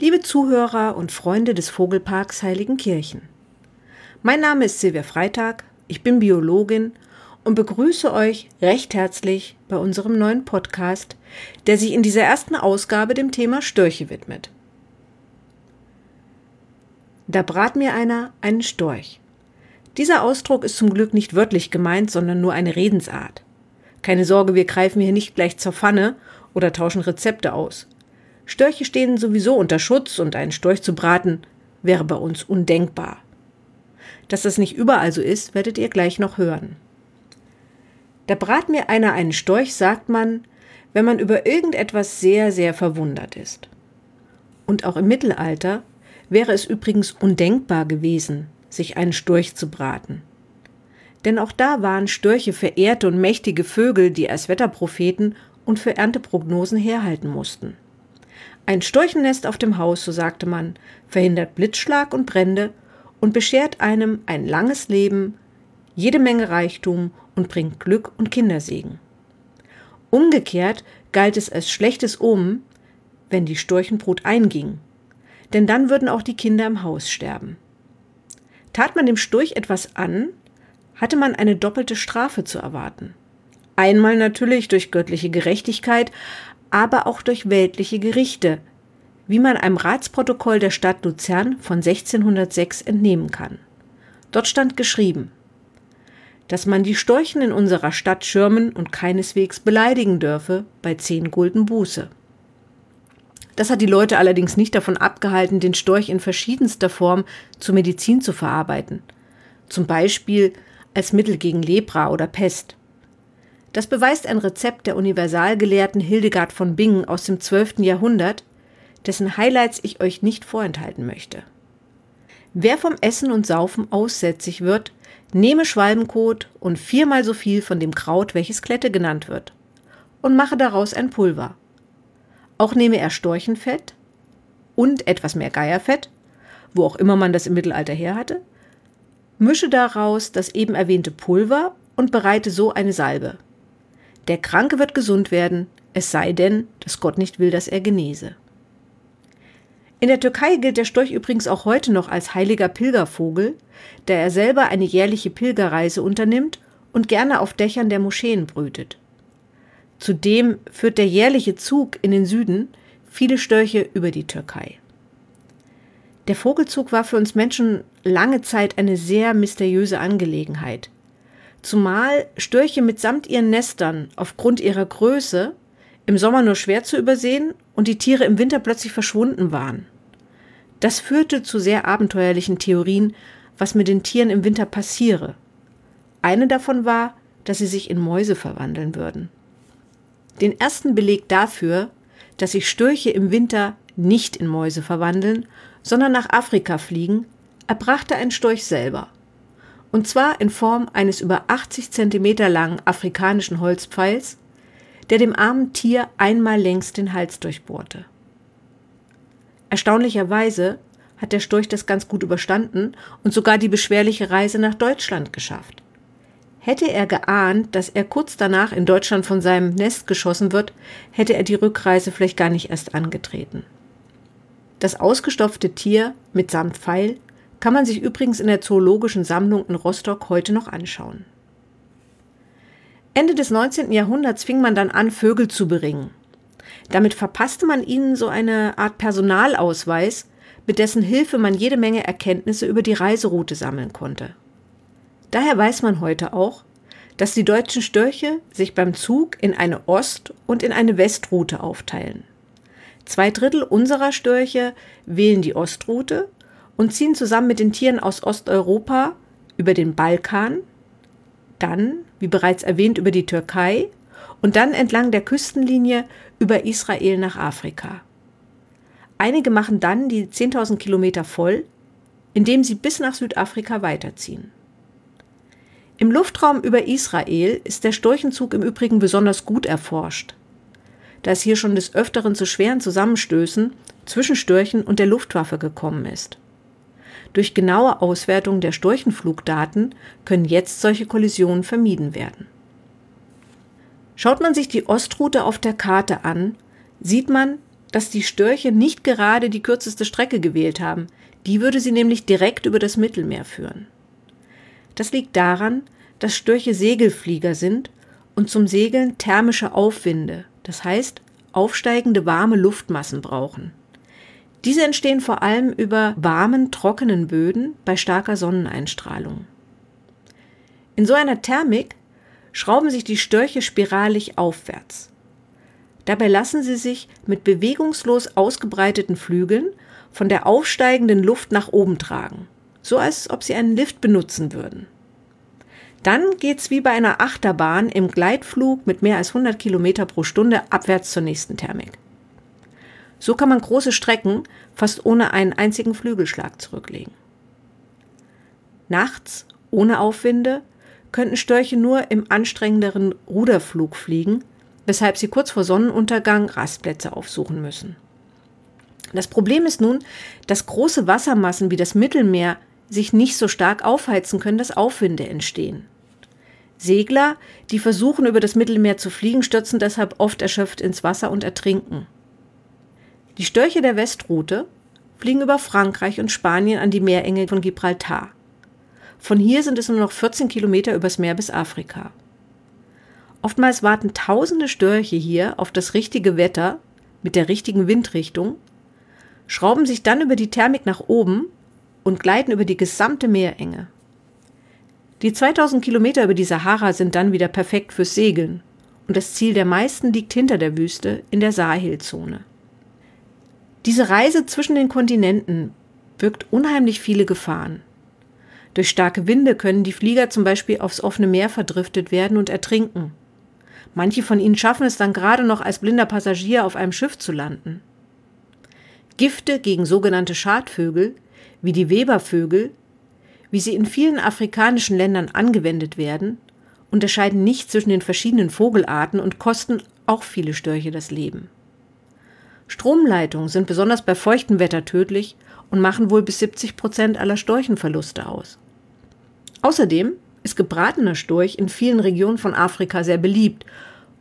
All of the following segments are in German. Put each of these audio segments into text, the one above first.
liebe Zuhörer und Freunde des Vogelparks Heiligenkirchen. Mein Name ist Silvia Freitag, ich bin Biologin und begrüße euch recht herzlich bei unserem neuen Podcast, der sich in dieser ersten Ausgabe dem Thema Störche widmet. Da brat mir einer einen Storch. Dieser Ausdruck ist zum Glück nicht wörtlich gemeint, sondern nur eine Redensart. Keine Sorge, wir greifen hier nicht gleich zur Pfanne oder tauschen Rezepte aus. Störche stehen sowieso unter Schutz und einen Storch zu braten wäre bei uns undenkbar. Dass das nicht überall so ist, werdet ihr gleich noch hören. Da brat mir einer einen Storch, sagt man, wenn man über irgendetwas sehr, sehr verwundert ist. Und auch im Mittelalter wäre es übrigens undenkbar gewesen, sich einen Storch zu braten. Denn auch da waren Störche verehrte und mächtige Vögel, die als Wetterpropheten und für Ernteprognosen herhalten mussten. Ein Storchennest auf dem Haus, so sagte man, verhindert Blitzschlag und Brände und beschert einem ein langes Leben, jede Menge Reichtum und bringt Glück und Kindersegen. Umgekehrt galt es als schlechtes Omen, wenn die Storchenbrut einging, denn dann würden auch die Kinder im Haus sterben. Tat man dem Storch etwas an, hatte man eine doppelte Strafe zu erwarten. Einmal natürlich durch göttliche Gerechtigkeit, aber auch durch weltliche Gerichte, wie man einem Ratsprotokoll der Stadt Luzern von 1606 entnehmen kann. Dort stand geschrieben, dass man die Storchen in unserer Stadt schirmen und keineswegs beleidigen dürfe bei zehn Gulden Buße. Das hat die Leute allerdings nicht davon abgehalten, den Storch in verschiedenster Form zur Medizin zu verarbeiten. Zum Beispiel als Mittel gegen Lepra oder Pest. Das beweist ein Rezept der Universalgelehrten Hildegard von Bingen aus dem 12. Jahrhundert, dessen Highlights ich euch nicht vorenthalten möchte. Wer vom Essen und Saufen aussätzig wird, nehme Schwalbenkot und viermal so viel von dem Kraut, welches Klette genannt wird, und mache daraus ein Pulver. Auch nehme er Storchenfett und etwas mehr Geierfett, wo auch immer man das im Mittelalter her hatte, mische daraus das eben erwähnte Pulver und bereite so eine Salbe. Der Kranke wird gesund werden, es sei denn, dass Gott nicht will, dass er genese. In der Türkei gilt der Storch übrigens auch heute noch als heiliger Pilgervogel, da er selber eine jährliche Pilgerreise unternimmt und gerne auf Dächern der Moscheen brütet. Zudem führt der jährliche Zug in den Süden viele Störche über die Türkei. Der Vogelzug war für uns Menschen lange Zeit eine sehr mysteriöse Angelegenheit zumal Störche mitsamt ihren Nestern aufgrund ihrer Größe im Sommer nur schwer zu übersehen und die Tiere im Winter plötzlich verschwunden waren. Das führte zu sehr abenteuerlichen Theorien, was mit den Tieren im Winter passiere. Eine davon war, dass sie sich in Mäuse verwandeln würden. Den ersten Beleg dafür, dass sich Störche im Winter nicht in Mäuse verwandeln, sondern nach Afrika fliegen, erbrachte ein Storch selber und zwar in Form eines über 80 Zentimeter langen afrikanischen Holzpfeils, der dem armen Tier einmal längs den Hals durchbohrte. Erstaunlicherweise hat der Storch das ganz gut überstanden und sogar die beschwerliche Reise nach Deutschland geschafft. Hätte er geahnt, dass er kurz danach in Deutschland von seinem Nest geschossen wird, hätte er die Rückreise vielleicht gar nicht erst angetreten. Das ausgestopfte Tier mitsamt Pfeil kann man sich übrigens in der Zoologischen Sammlung in Rostock heute noch anschauen. Ende des 19. Jahrhunderts fing man dann an, Vögel zu beringen. Damit verpasste man ihnen so eine Art Personalausweis, mit dessen Hilfe man jede Menge Erkenntnisse über die Reiseroute sammeln konnte. Daher weiß man heute auch, dass die deutschen Störche sich beim Zug in eine Ost- und in eine Westroute aufteilen. Zwei Drittel unserer Störche wählen die Ostroute und ziehen zusammen mit den Tieren aus Osteuropa über den Balkan, dann, wie bereits erwähnt, über die Türkei und dann entlang der Küstenlinie über Israel nach Afrika. Einige machen dann die 10.000 Kilometer voll, indem sie bis nach Südafrika weiterziehen. Im Luftraum über Israel ist der Storchenzug im Übrigen besonders gut erforscht, da es hier schon des Öfteren zu schweren Zusammenstößen zwischen Störchen und der Luftwaffe gekommen ist. Durch genaue Auswertung der Storchenflugdaten können jetzt solche Kollisionen vermieden werden. Schaut man sich die Ostroute auf der Karte an, sieht man, dass die Störche nicht gerade die kürzeste Strecke gewählt haben. Die würde sie nämlich direkt über das Mittelmeer führen. Das liegt daran, dass Störche Segelflieger sind und zum Segeln thermische Aufwinde, das heißt aufsteigende warme Luftmassen brauchen. Diese entstehen vor allem über warmen, trockenen Böden bei starker Sonneneinstrahlung. In so einer Thermik schrauben sich die Störche spiralig aufwärts. Dabei lassen sie sich mit bewegungslos ausgebreiteten Flügeln von der aufsteigenden Luft nach oben tragen, so als ob sie einen Lift benutzen würden. Dann geht's wie bei einer Achterbahn im Gleitflug mit mehr als 100 Kilometer pro Stunde abwärts zur nächsten Thermik. So kann man große Strecken fast ohne einen einzigen Flügelschlag zurücklegen. Nachts, ohne Aufwinde, könnten Störche nur im anstrengenderen Ruderflug fliegen, weshalb sie kurz vor Sonnenuntergang Rastplätze aufsuchen müssen. Das Problem ist nun, dass große Wassermassen wie das Mittelmeer sich nicht so stark aufheizen können, dass Aufwinde entstehen. Segler, die versuchen, über das Mittelmeer zu fliegen, stürzen deshalb oft erschöpft ins Wasser und ertrinken. Die Störche der Westroute fliegen über Frankreich und Spanien an die Meerenge von Gibraltar. Von hier sind es nur noch 14 Kilometer übers Meer bis Afrika. Oftmals warten tausende Störche hier auf das richtige Wetter mit der richtigen Windrichtung, schrauben sich dann über die Thermik nach oben und gleiten über die gesamte Meerenge. Die 2000 Kilometer über die Sahara sind dann wieder perfekt fürs Segeln und das Ziel der meisten liegt hinter der Wüste in der Sahelzone. Diese Reise zwischen den Kontinenten birgt unheimlich viele Gefahren. Durch starke Winde können die Flieger zum Beispiel aufs offene Meer verdriftet werden und ertrinken. Manche von ihnen schaffen es dann gerade noch als blinder Passagier auf einem Schiff zu landen. Gifte gegen sogenannte Schadvögel, wie die Webervögel, wie sie in vielen afrikanischen Ländern angewendet werden, unterscheiden nicht zwischen den verschiedenen Vogelarten und kosten auch viele Störche das Leben. Stromleitungen sind besonders bei feuchtem Wetter tödlich und machen wohl bis 70 Prozent aller Storchenverluste aus. Außerdem ist gebratener Storch in vielen Regionen von Afrika sehr beliebt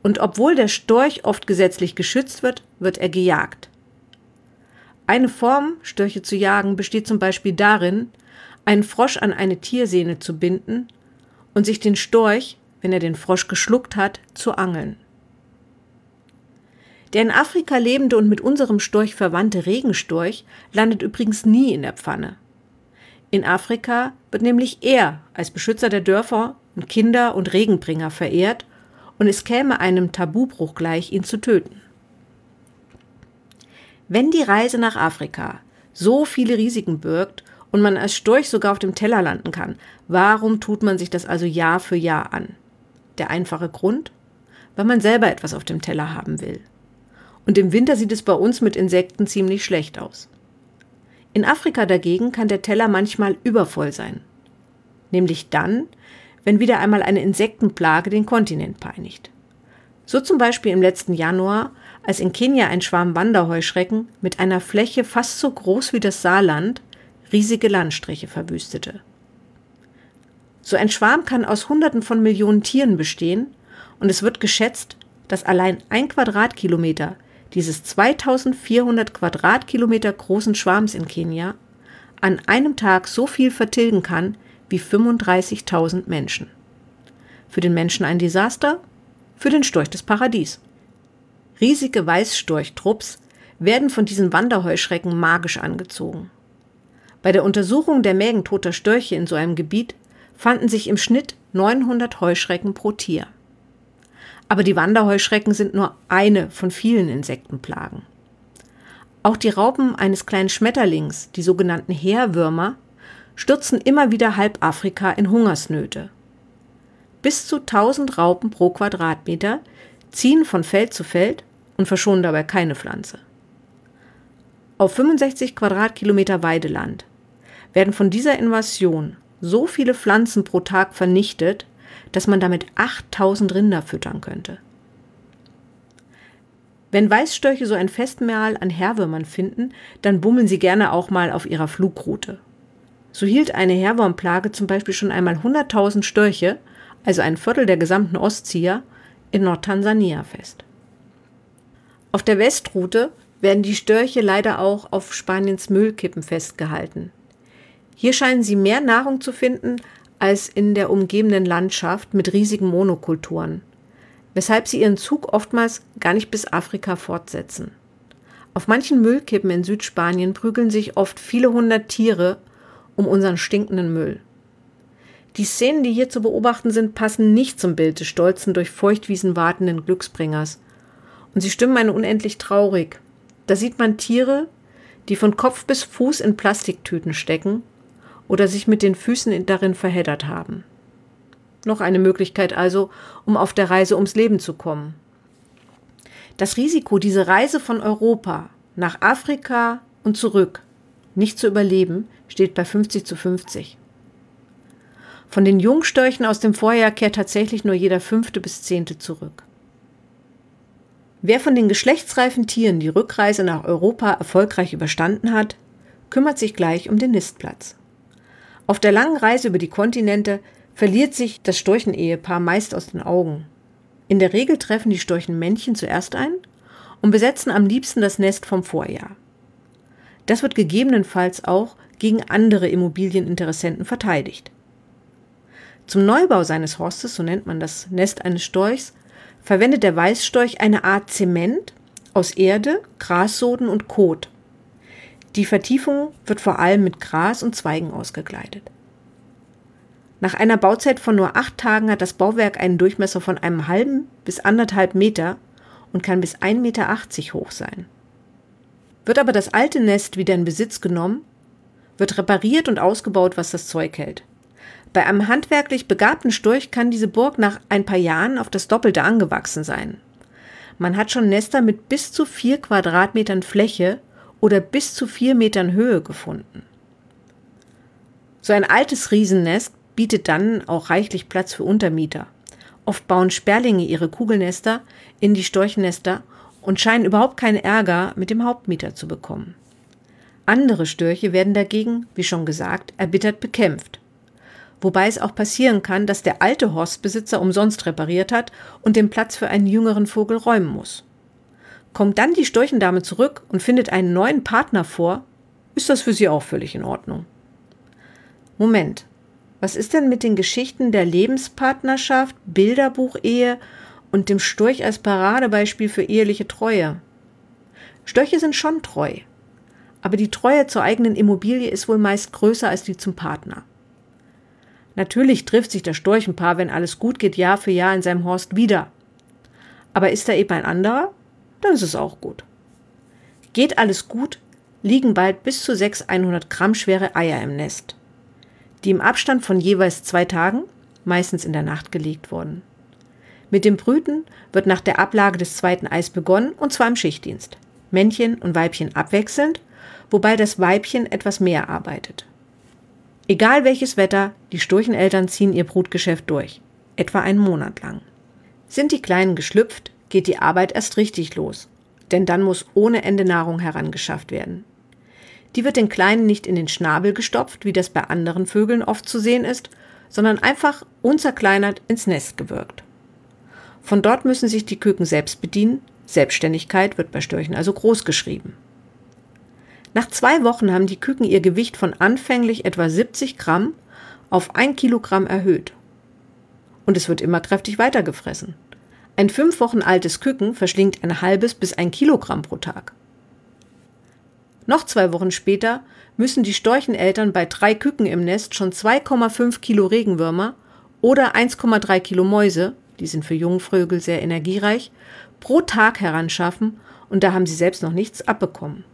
und obwohl der Storch oft gesetzlich geschützt wird, wird er gejagt. Eine Form, Störche zu jagen, besteht zum Beispiel darin, einen Frosch an eine Tiersehne zu binden und sich den Storch, wenn er den Frosch geschluckt hat, zu angeln. Der in Afrika lebende und mit unserem Storch verwandte Regenstorch landet übrigens nie in der Pfanne. In Afrika wird nämlich er als Beschützer der Dörfer und Kinder und Regenbringer verehrt und es käme einem Tabubruch gleich, ihn zu töten. Wenn die Reise nach Afrika so viele Risiken birgt und man als Storch sogar auf dem Teller landen kann, warum tut man sich das also Jahr für Jahr an? Der einfache Grund? Weil man selber etwas auf dem Teller haben will. Und im Winter sieht es bei uns mit Insekten ziemlich schlecht aus. In Afrika dagegen kann der Teller manchmal übervoll sein. Nämlich dann, wenn wieder einmal eine Insektenplage den Kontinent peinigt. So zum Beispiel im letzten Januar, als in Kenia ein Schwarm Wanderheuschrecken mit einer Fläche fast so groß wie das Saarland riesige Landstriche verwüstete. So ein Schwarm kann aus Hunderten von Millionen Tieren bestehen und es wird geschätzt, dass allein ein Quadratkilometer dieses 2400 Quadratkilometer großen Schwarms in Kenia an einem Tag so viel vertilgen kann wie 35.000 Menschen. Für den Menschen ein Desaster, für den Storch des Paradies. Riesige Weißstorchtrupps werden von diesen Wanderheuschrecken magisch angezogen. Bei der Untersuchung der Mägen toter Störche in so einem Gebiet fanden sich im Schnitt 900 Heuschrecken pro Tier. Aber die Wanderheuschrecken sind nur eine von vielen Insektenplagen. Auch die Raupen eines kleinen Schmetterlings, die sogenannten Heerwürmer, stürzen immer wieder halb Afrika in Hungersnöte. Bis zu 1000 Raupen pro Quadratmeter ziehen von Feld zu Feld und verschonen dabei keine Pflanze. Auf 65 Quadratkilometer Weideland werden von dieser Invasion so viele Pflanzen pro Tag vernichtet, dass man damit 8000 Rinder füttern könnte. Wenn Weißstörche so ein Festmahl an Herwürmern finden, dann bummeln sie gerne auch mal auf ihrer Flugroute. So hielt eine Herwurmplage zum Beispiel schon einmal 100.000 Störche, also ein Viertel der gesamten Ostzieher, in Nordtansania fest. Auf der Westroute werden die Störche leider auch auf Spaniens Müllkippen festgehalten. Hier scheinen sie mehr Nahrung zu finden als in der umgebenden Landschaft mit riesigen Monokulturen, weshalb sie ihren Zug oftmals gar nicht bis Afrika fortsetzen. Auf manchen Müllkippen in Südspanien prügeln sich oft viele hundert Tiere um unseren stinkenden Müll. Die Szenen, die hier zu beobachten sind, passen nicht zum Bild des stolzen, durch Feuchtwiesen wartenden Glücksbringers. Und sie stimmen einen unendlich traurig. Da sieht man Tiere, die von Kopf bis Fuß in Plastiktüten stecken oder sich mit den Füßen darin verheddert haben. Noch eine Möglichkeit also, um auf der Reise ums Leben zu kommen. Das Risiko, diese Reise von Europa nach Afrika und zurück nicht zu überleben, steht bei 50 zu 50. Von den Jungstörchen aus dem Vorjahr kehrt tatsächlich nur jeder fünfte bis zehnte zurück. Wer von den geschlechtsreifen Tieren die Rückreise nach Europa erfolgreich überstanden hat, kümmert sich gleich um den Nistplatz. Auf der langen Reise über die Kontinente verliert sich das Storchenehepaar meist aus den Augen. In der Regel treffen die Storchenmännchen zuerst ein und besetzen am liebsten das Nest vom Vorjahr. Das wird gegebenenfalls auch gegen andere Immobilieninteressenten verteidigt. Zum Neubau seines Horstes, so nennt man das Nest eines Storchs, verwendet der Weißstorch eine Art Zement aus Erde, Grassoden und Kot. Die Vertiefung wird vor allem mit Gras und Zweigen ausgekleidet. Nach einer Bauzeit von nur acht Tagen hat das Bauwerk einen Durchmesser von einem halben bis anderthalb Meter und kann bis 1,80 Meter hoch sein. Wird aber das alte Nest wieder in Besitz genommen, wird repariert und ausgebaut, was das Zeug hält. Bei einem handwerklich begabten Storch kann diese Burg nach ein paar Jahren auf das Doppelte angewachsen sein. Man hat schon Nester mit bis zu vier Quadratmetern Fläche oder bis zu vier Metern Höhe gefunden. So ein altes Riesennest bietet dann auch reichlich Platz für Untermieter. Oft bauen Sperlinge ihre Kugelnester in die Storchnester und scheinen überhaupt keinen Ärger mit dem Hauptmieter zu bekommen. Andere Störche werden dagegen, wie schon gesagt, erbittert bekämpft. Wobei es auch passieren kann, dass der alte Horstbesitzer umsonst repariert hat und den Platz für einen jüngeren Vogel räumen muss. Kommt dann die Storchendame zurück und findet einen neuen Partner vor, ist das für sie auch völlig in Ordnung. Moment, was ist denn mit den Geschichten der Lebenspartnerschaft, Bilderbuchehe und dem Storch als Paradebeispiel für eheliche Treue? Störche sind schon treu, aber die Treue zur eigenen Immobilie ist wohl meist größer als die zum Partner. Natürlich trifft sich das Storchenpaar, wenn alles gut geht, Jahr für Jahr in seinem Horst wieder. Aber ist da eben ein anderer, dann ist es auch gut. Geht alles gut, liegen bald bis zu sechs 100 Gramm schwere Eier im Nest die im Abstand von jeweils zwei Tagen, meistens in der Nacht, gelegt wurden. Mit dem Brüten wird nach der Ablage des zweiten Eis begonnen, und zwar im Schichtdienst. Männchen und Weibchen abwechselnd, wobei das Weibchen etwas mehr arbeitet. Egal welches Wetter, die Sturcheneltern ziehen ihr Brutgeschäft durch, etwa einen Monat lang. Sind die Kleinen geschlüpft, geht die Arbeit erst richtig los, denn dann muss ohne Ende Nahrung herangeschafft werden. Die wird den Kleinen nicht in den Schnabel gestopft, wie das bei anderen Vögeln oft zu sehen ist, sondern einfach unzerkleinert ins Nest gewirkt. Von dort müssen sich die Küken selbst bedienen, Selbstständigkeit wird bei Störchen also groß geschrieben. Nach zwei Wochen haben die Küken ihr Gewicht von anfänglich etwa 70 Gramm auf ein Kilogramm erhöht. Und es wird immer kräftig weitergefressen. Ein fünf Wochen altes Küken verschlingt ein halbes bis ein Kilogramm pro Tag. Noch zwei Wochen später müssen die Storcheneltern bei drei Küken im Nest schon 2,5 Kilo Regenwürmer oder 1,3 Kilo Mäuse, die sind für Jungvögel sehr energiereich, pro Tag heranschaffen und da haben sie selbst noch nichts abbekommen.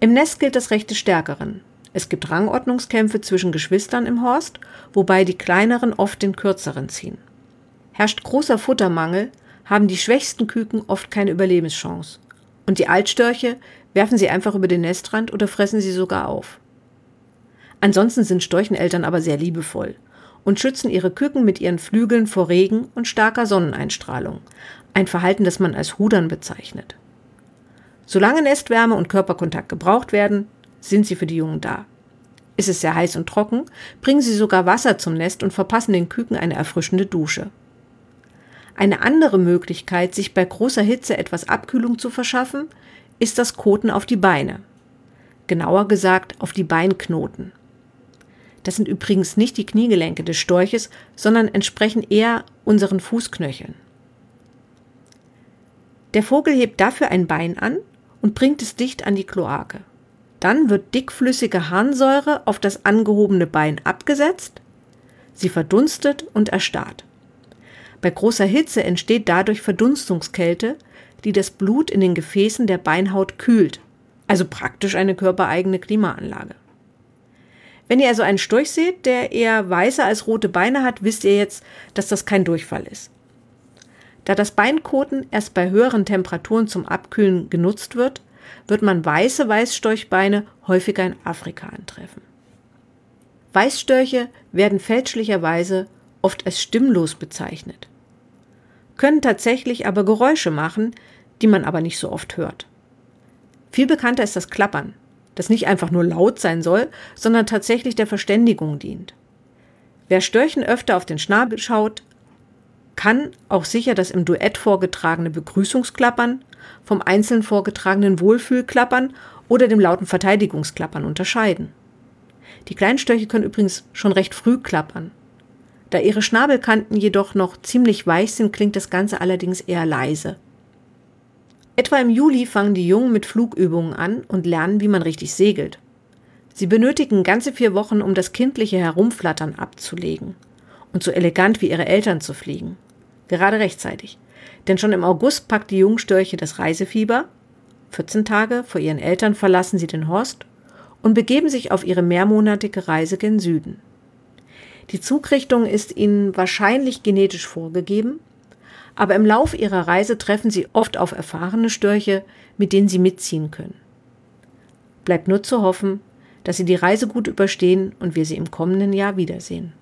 Im Nest gilt das Recht des Stärkeren. Es gibt Rangordnungskämpfe zwischen Geschwistern im Horst, wobei die kleineren oft den kürzeren ziehen. Herrscht großer Futtermangel, haben die schwächsten Küken oft keine Überlebenschance. Und die Altstörche werfen sie einfach über den Nestrand oder fressen sie sogar auf. Ansonsten sind Storcheneltern aber sehr liebevoll und schützen ihre Küken mit ihren Flügeln vor Regen und starker Sonneneinstrahlung, ein Verhalten, das man als Hudern bezeichnet. Solange Nestwärme und Körperkontakt gebraucht werden, sind sie für die Jungen da. Ist es sehr heiß und trocken, bringen sie sogar Wasser zum Nest und verpassen den Küken eine erfrischende Dusche. Eine andere Möglichkeit, sich bei großer Hitze etwas Abkühlung zu verschaffen, ist das Koten auf die Beine. Genauer gesagt auf die Beinknoten. Das sind übrigens nicht die Kniegelenke des Storches, sondern entsprechen eher unseren Fußknöcheln. Der Vogel hebt dafür ein Bein an und bringt es dicht an die Kloake. Dann wird dickflüssige Harnsäure auf das angehobene Bein abgesetzt, sie verdunstet und erstarrt. Bei großer Hitze entsteht dadurch Verdunstungskälte, die das Blut in den Gefäßen der Beinhaut kühlt, also praktisch eine körpereigene Klimaanlage. Wenn ihr also einen Storch seht, der eher weiße als rote Beine hat, wisst ihr jetzt, dass das kein Durchfall ist. Da das Beinkoten erst bei höheren Temperaturen zum Abkühlen genutzt wird, wird man weiße Weißstorchbeine häufiger in Afrika antreffen. Weißstörche werden fälschlicherweise oft als stimmlos bezeichnet, können tatsächlich aber Geräusche machen, die man aber nicht so oft hört. Viel bekannter ist das Klappern, das nicht einfach nur laut sein soll, sondern tatsächlich der Verständigung dient. Wer Störchen öfter auf den Schnabel schaut, kann auch sicher das im Duett vorgetragene Begrüßungsklappern vom einzeln vorgetragenen Wohlfühlklappern oder dem lauten Verteidigungsklappern unterscheiden. Die Kleinstörche können übrigens schon recht früh klappern. Da ihre Schnabelkanten jedoch noch ziemlich weich sind, klingt das Ganze allerdings eher leise. Etwa im Juli fangen die Jungen mit Flugübungen an und lernen, wie man richtig segelt. Sie benötigen ganze vier Wochen, um das kindliche Herumflattern abzulegen und so elegant wie ihre Eltern zu fliegen. Gerade rechtzeitig. Denn schon im August packt die Jungstörche das Reisefieber. 14 Tage vor ihren Eltern verlassen sie den Horst und begeben sich auf ihre mehrmonatige Reise gen Süden. Die Zugrichtung ist ihnen wahrscheinlich genetisch vorgegeben, aber im Lauf ihrer Reise treffen sie oft auf erfahrene Störche, mit denen sie mitziehen können. Bleibt nur zu hoffen, dass sie die Reise gut überstehen und wir sie im kommenden Jahr wiedersehen.